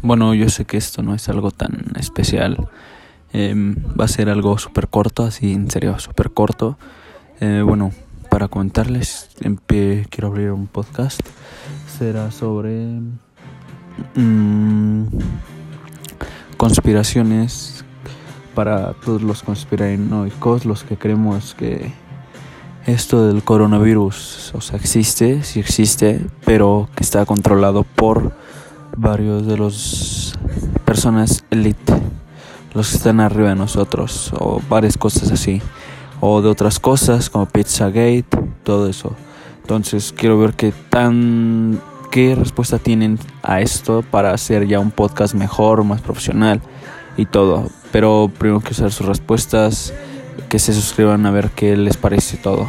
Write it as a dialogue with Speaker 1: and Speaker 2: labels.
Speaker 1: Bueno, yo sé que esto no es algo tan especial. Em, va a ser algo súper corto, así en serio, súper corto. Eh, bueno, para comentarles, quiero abrir un podcast. Será sobre mm, conspiraciones para todos los conspiranoicos, los que creemos que esto del coronavirus, o sea, existe, sí existe, pero que está controlado por varios de los personas elite, los que están arriba de nosotros, o varias cosas así, o de otras cosas como Pizzagate, todo eso. Entonces quiero ver qué tan qué respuesta tienen a esto para hacer ya un podcast mejor, más profesional y todo. Pero primero que saber sus respuestas, que se suscriban a ver qué les parece todo.